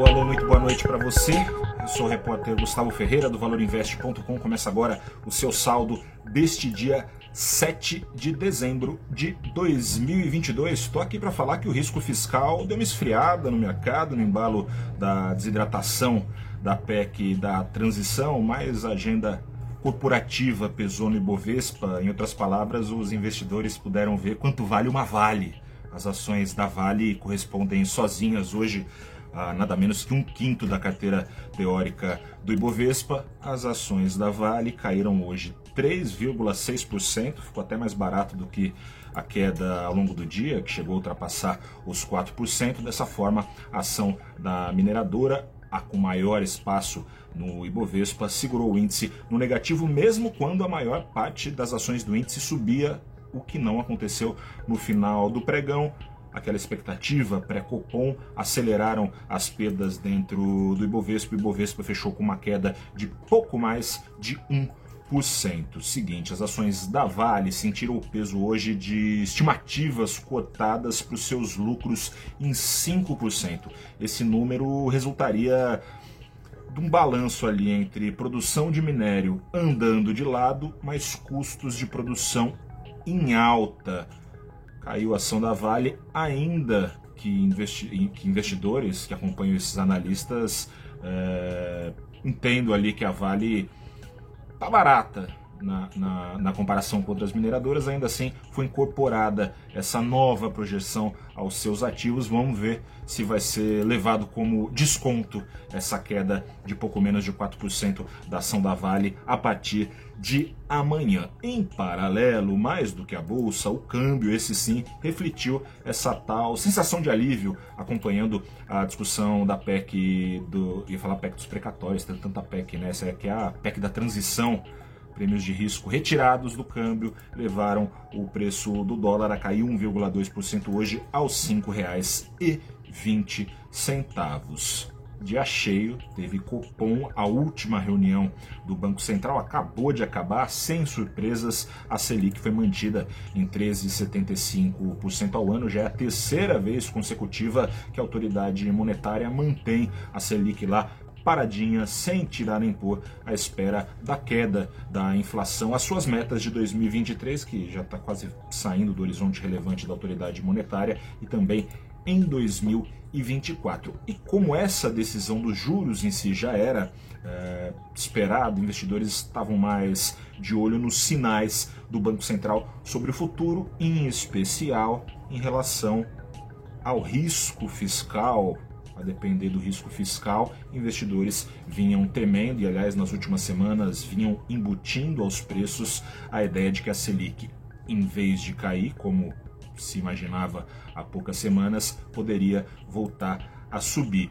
Alô, alô, muito boa noite para você. Eu sou o repórter Gustavo Ferreira do ValorInvest.com. Começa agora o seu saldo deste dia 7 de dezembro de 2022. Estou aqui para falar que o risco fiscal deu uma esfriada no mercado, no embalo da desidratação da PEC da transição, mais agenda corporativa pesou no Ibovespa. Em outras palavras, os investidores puderam ver quanto vale uma Vale. As ações da Vale correspondem sozinhas hoje a nada menos que um quinto da carteira teórica do Ibovespa. As ações da Vale caíram hoje 3,6%, ficou até mais barato do que a queda ao longo do dia, que chegou a ultrapassar os 4%. Dessa forma, a ação da mineradora, a com maior espaço no Ibovespa, segurou o índice no negativo, mesmo quando a maior parte das ações do índice subia, o que não aconteceu no final do pregão aquela expectativa pré-Copom aceleraram as perdas dentro do Ibovespa. O Ibovespa fechou com uma queda de pouco mais de 1%. Seguinte, as ações da Vale sentiram o peso hoje de estimativas cotadas para os seus lucros em 5%. Esse número resultaria de um balanço ali entre produção de minério andando de lado, mas custos de produção em alta caiu a ação da Vale, ainda que, investi que investidores que acompanham esses analistas é, entendo ali que a Vale tá barata na, na, na, comparação com outras mineradoras, ainda assim foi incorporada essa nova projeção aos seus ativos. Vamos ver se vai ser levado como desconto essa queda de pouco menos de 4% da ação da Vale a partir de amanhã. Em paralelo, mais do que a bolsa, o câmbio, esse sim, refletiu essa tal sensação de alívio acompanhando a discussão da PEC do. ia falar PEC dos precatórios, tem tanta PEC, né? Essa aqui é a PEC da transição prêmios de risco retirados do câmbio levaram o preço do dólar a cair 1,2% hoje aos R$ 5,20. Dia cheio, teve Copom, a última reunião do Banco Central acabou de acabar, sem surpresas, a Selic foi mantida em 13,75% ao ano, já é a terceira vez consecutiva que a autoridade monetária mantém a Selic lá paradinha, sem tirar nem pôr, à espera da queda da inflação. As suas metas de 2023, que já está quase saindo do horizonte relevante da autoridade monetária, e também em 2024. E como essa decisão dos juros em si já era é, esperado, investidores estavam mais de olho nos sinais do Banco Central sobre o futuro, em especial em relação ao risco fiscal a depender do risco fiscal, investidores vinham temendo e, aliás, nas últimas semanas vinham embutindo aos preços a ideia de que a Selic, em vez de cair, como se imaginava há poucas semanas, poderia voltar a subir.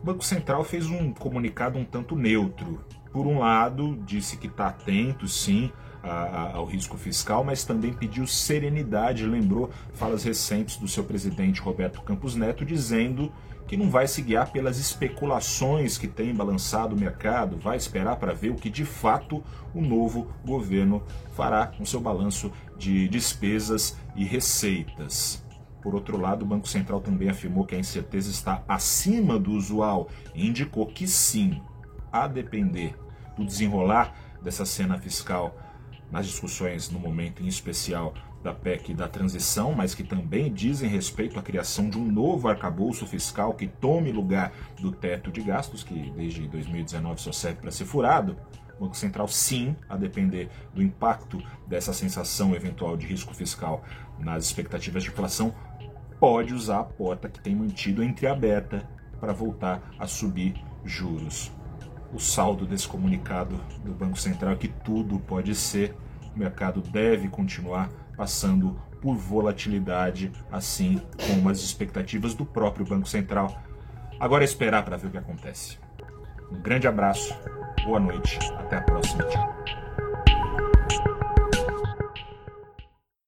O Banco Central fez um comunicado um tanto neutro. Por um lado, disse que está atento, sim, ao risco fiscal, mas também pediu serenidade, lembrou falas recentes do seu presidente Roberto Campos Neto, dizendo que não vai se guiar pelas especulações que tem balançado o mercado, vai esperar para ver o que de fato o novo governo fará com seu balanço de despesas e receitas. Por outro lado, o Banco Central também afirmou que a incerteza está acima do usual e indicou que sim, a depender do desenrolar dessa cena fiscal nas discussões no momento em especial da PEC da transição, mas que também dizem respeito à criação de um novo arcabouço fiscal que tome lugar do teto de gastos, que desde 2019 só serve para ser furado. O Banco Central, sim, a depender do impacto dessa sensação eventual de risco fiscal nas expectativas de inflação, pode usar a porta que tem mantido entreaberta para voltar a subir juros. O saldo desse comunicado do Banco Central é que tudo pode ser, o mercado deve continuar passando por volatilidade, assim como as expectativas do próprio Banco Central. Agora é esperar para ver o que acontece. Um grande abraço, boa noite, até a próxima. Tchau.